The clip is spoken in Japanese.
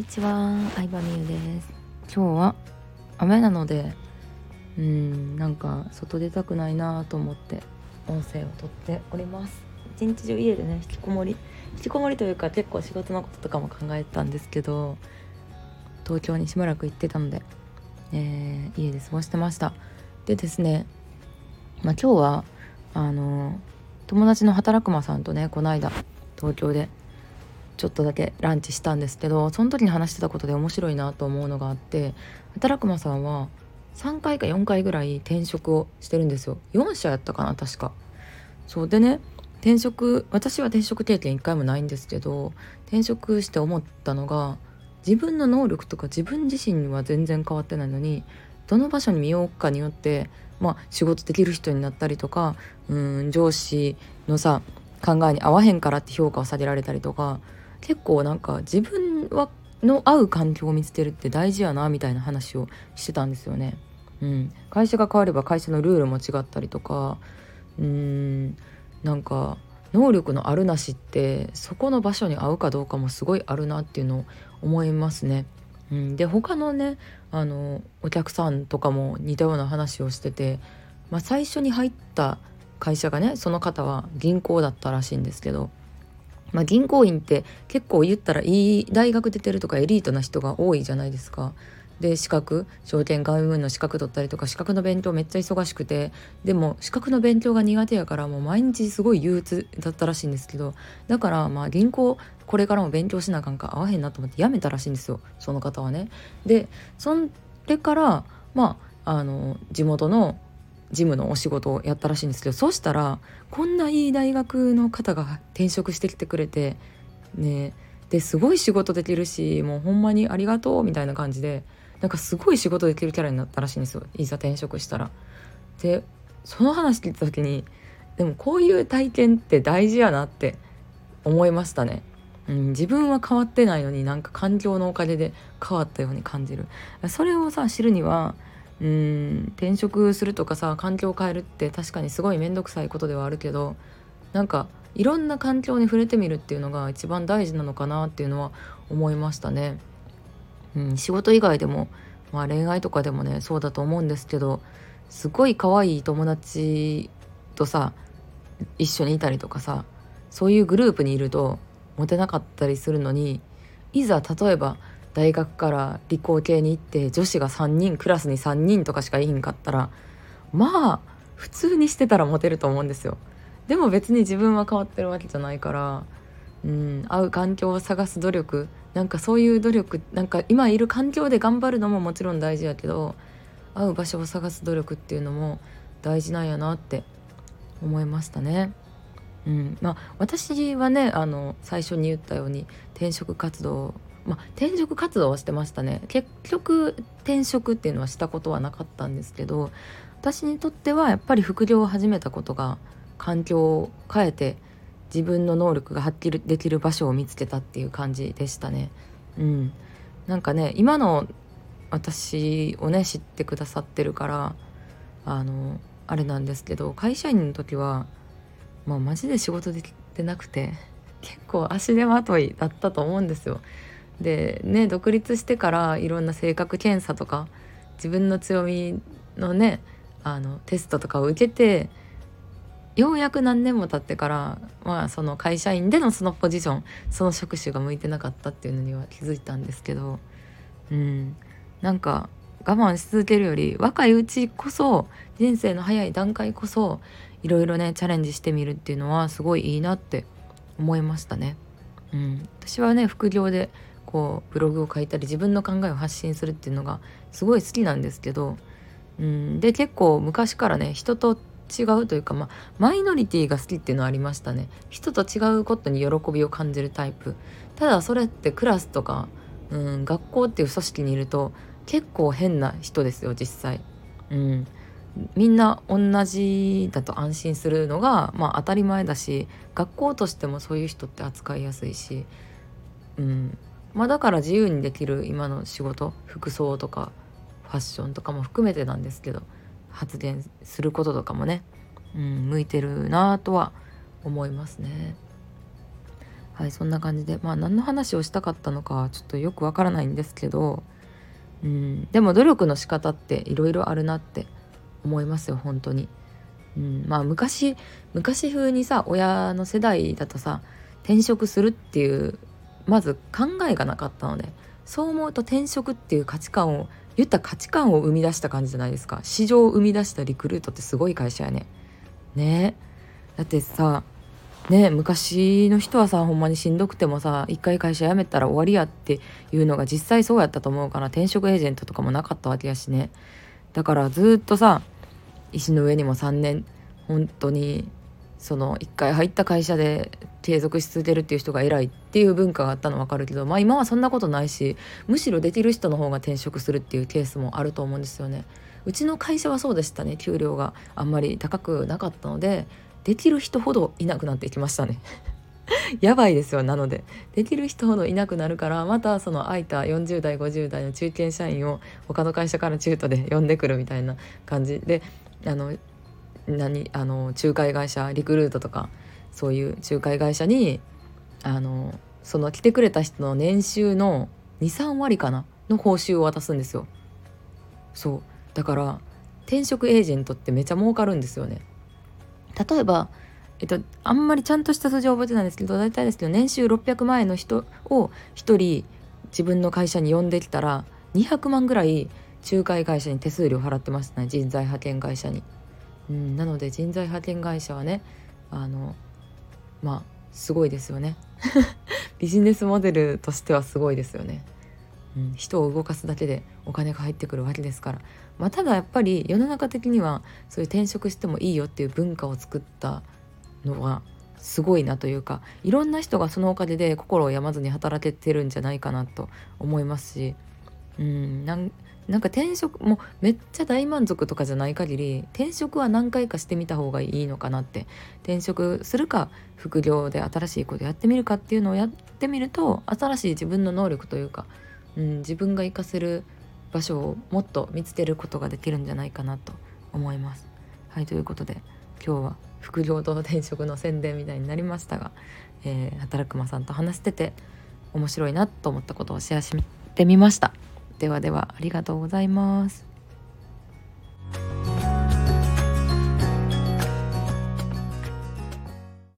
にちは、相葉美優です。今日は雨なのでうんなんか外出たくないなと思って音声をとっております。一日中家でね引きこもり引きこもりというか結構仕事のこととかも考えてたんですけど東京にしばらく行ってたので、えー、家で過ごしてました。でですねまあ今日はあの友達の働くまさんとねこの間東京でちょっとだけランチしたんですけどその時に話してたことで面白いなと思うのがあって働くまさんは3回か4回ぐらい転職をしてるんですよ。4社やったかな確か。そうでね転職私は転職経験1回もないんですけど転職して思ったのが自分の能力とか自分自身は全然変わってないのにどの場所に身を置くかによってまあ仕事できる人になったりとかうん上司のさ考えに合わへんからって評価を下げられたりとか結構なんか自分はの合う環境を見つけるって大事やなみたいな話をしてたんですよね。うん、会社が変われば会社のルールも違ったりとかうーんなんか能力のあるなしってそこの場所に合うかどうかもすごいあるなっていうのを思いますね。うん、で他のねあのお客さんとかも似たような話をしてて、まあ、最初に入った会社がねその方は銀行だったらしいんですけどまあ、銀行員って結構言ったらいい大学出てるとかエリートな人が多いじゃないですか。で資格証券外務の資格取ったりとか資格の勉強めっちゃ忙しくてでも資格の勉強が苦手やからもう毎日すごい憂鬱だったらしいんですけどだからまあ銀行これからも勉強しなあかんか合わへんなと思って辞めたらしいんですよその方はね。でそれからまああの地元の事務のお仕事をやったらしいんですけどそうしたらこんないい大学の方が転職してきてくれてねですごい仕事できるしもうほんまにありがとうみたいな感じでなんかすごい仕事できるキャラになったらしいんですよいざ転職したら。でその話聞いた時にでもこういう体験って大事やなって思いましたね。うん、自分は変わってないのになんか環境のおかげで変わったように感じるそれをさ知るにはうん転職するとかさ環境を変えるって確かにすごい面倒くさいことではあるけどなんかいろんな環境に触れてみるっていうのが一番大事なのかなっていうのは思いましたね。うん、仕事以外でも、まあ、恋愛とかでもねそうだと思うんですけどすごい可愛い友達とさ一緒にいたりとかさそういうグループにいるとモテなかったりするのにいざ例えば大学から理工系に行って女子が3人クラスに3人とかしかいひんかったらまあ普通にしてたらモテると思うんですよ。でも別に自分は変わってるわけじゃないからうん会う環境を探す努力なんかそういう努力なんか今いる環境で頑張るのももちろん大事やけど会う場所を探す努力っていうのも大事なんやなって思いましたね。うんまあ、私はねあの最初に言ったように転職活動まあ、転職活動はしてましたね結局転職っていうのはしたことはなかったんですけど私にとってはやっぱり副業を始めたことが環境を変えて自分の能力が発揮できる場所を見つけたっていう感じでしたね。うん、なんかね今の私をね知ってくださってるからあのあれなんですけど会社員の時はまあマジで仕事できてなくて結構足手まといだったと思うんですよ。でね独立してからいろんな性格検査とか自分の強みのねあのテストとかを受けてようやく何年も経ってからまあその会社員でのそのポジションその職種が向いてなかったっていうのには気づいたんですけどうんなんか我慢し続けるより若いうちこそ人生の早い段階こそいろいろねチャレンジしてみるっていうのはすごいいいなって思いましたね。うん、私はね副業でこうブログを書いたり自分の考えを発信するっていうのがすごい好きなんですけど、うん、で結構昔からね人と違うというか、ま、マイノリティが好きっていうのはありましたね。人と違うことに喜びを感じるタイプ。ただそれってクラスとか、うん、学校っていう組織にいると結構変な人ですよ実際、うん、みんな同じだと安心するのが、まあ、当たり前だし学校としてもそういう人って扱いやすいし、うん、まあだから自由にできる今の仕事服装とかファッションとかも含めてなんですけど発言することとかもね、うん、向いてるなとは思いますね。はいそんな感じでまあ何の話をしたかったのかちょっとよくわからないんですけどうんでも努力の仕方っていろいろあるなって思いますよ本当に。うん、まあ昔昔風にさ親の世代だとさ転職するっていうまず考えがなかったのでそう思うと転職っていう価値観を言った価値観を生み出した感じじゃないですか。市場を生み出したリクルートってすごい会社やね。ね。だってさね昔の人はさほんまにしんどくてもさ一回会社辞めたら終わりやっていうのが実際そうやったと思うから転職エージェントとかもなかったわけやしね。だからずっとさ石の上にも3年本当にその1回入った会社で継続し続けるっていう人が偉いっていう文化があったの分かるけどまあ今はそんなことないしむしろできる人の方が転職するっていうケースもあると思うんですよね。うちの会社はそうでしたね給料があんまり高くなかったのでできる人ほどいなくなっていきましたね。やばいですよなのでできる人ほどいなくなるからまたその空いた40代50代の中堅社員を他の会社から中途で呼んでくるみたいな感じであの何あの仲介会社リクルートとかそういう仲介会社にあのその来てくれた人の年収の23割かなの報酬を渡すんですよ。そう。だから転職エージェントってめちゃ儲かるんですよね。例えばえっとあんまりちゃんとした数字は覚えてないんですけど大体ですけど年収600万円の人を1人自分の会社に呼んできたら200万ぐらい仲介会社に手数料払ってましたね人材派遣会社に。うん、なので人材派遣会社はねあのまあすごいですよね。ビジネスモデルとしてはすごいですよね、うん、人を動かすだけでお金が入ってくるわけですから、まあ、ただやっぱり世の中的にはそういう転職してもいいよっていう文化を作ったのはすごいなというかいろんな人がそのおかげで心を病まずに働けてるんじゃないかなと思いますしうんなんなんか転職もめっちゃ大満足とかじゃない限り転職は何回かしてみた方がいいのかなって転職するか副業で新しいことやってみるかっていうのをやってみると新しい自分の能力というか、うん、自分が活かせる場所をもっと見つけることができるんじゃないかなと思います。はいということで今日は副業と転職の宣伝みたいになりましたが、えー、働くまさんと話してて面白いなと思ったことをシェアしてみました。ではではありがとうございます。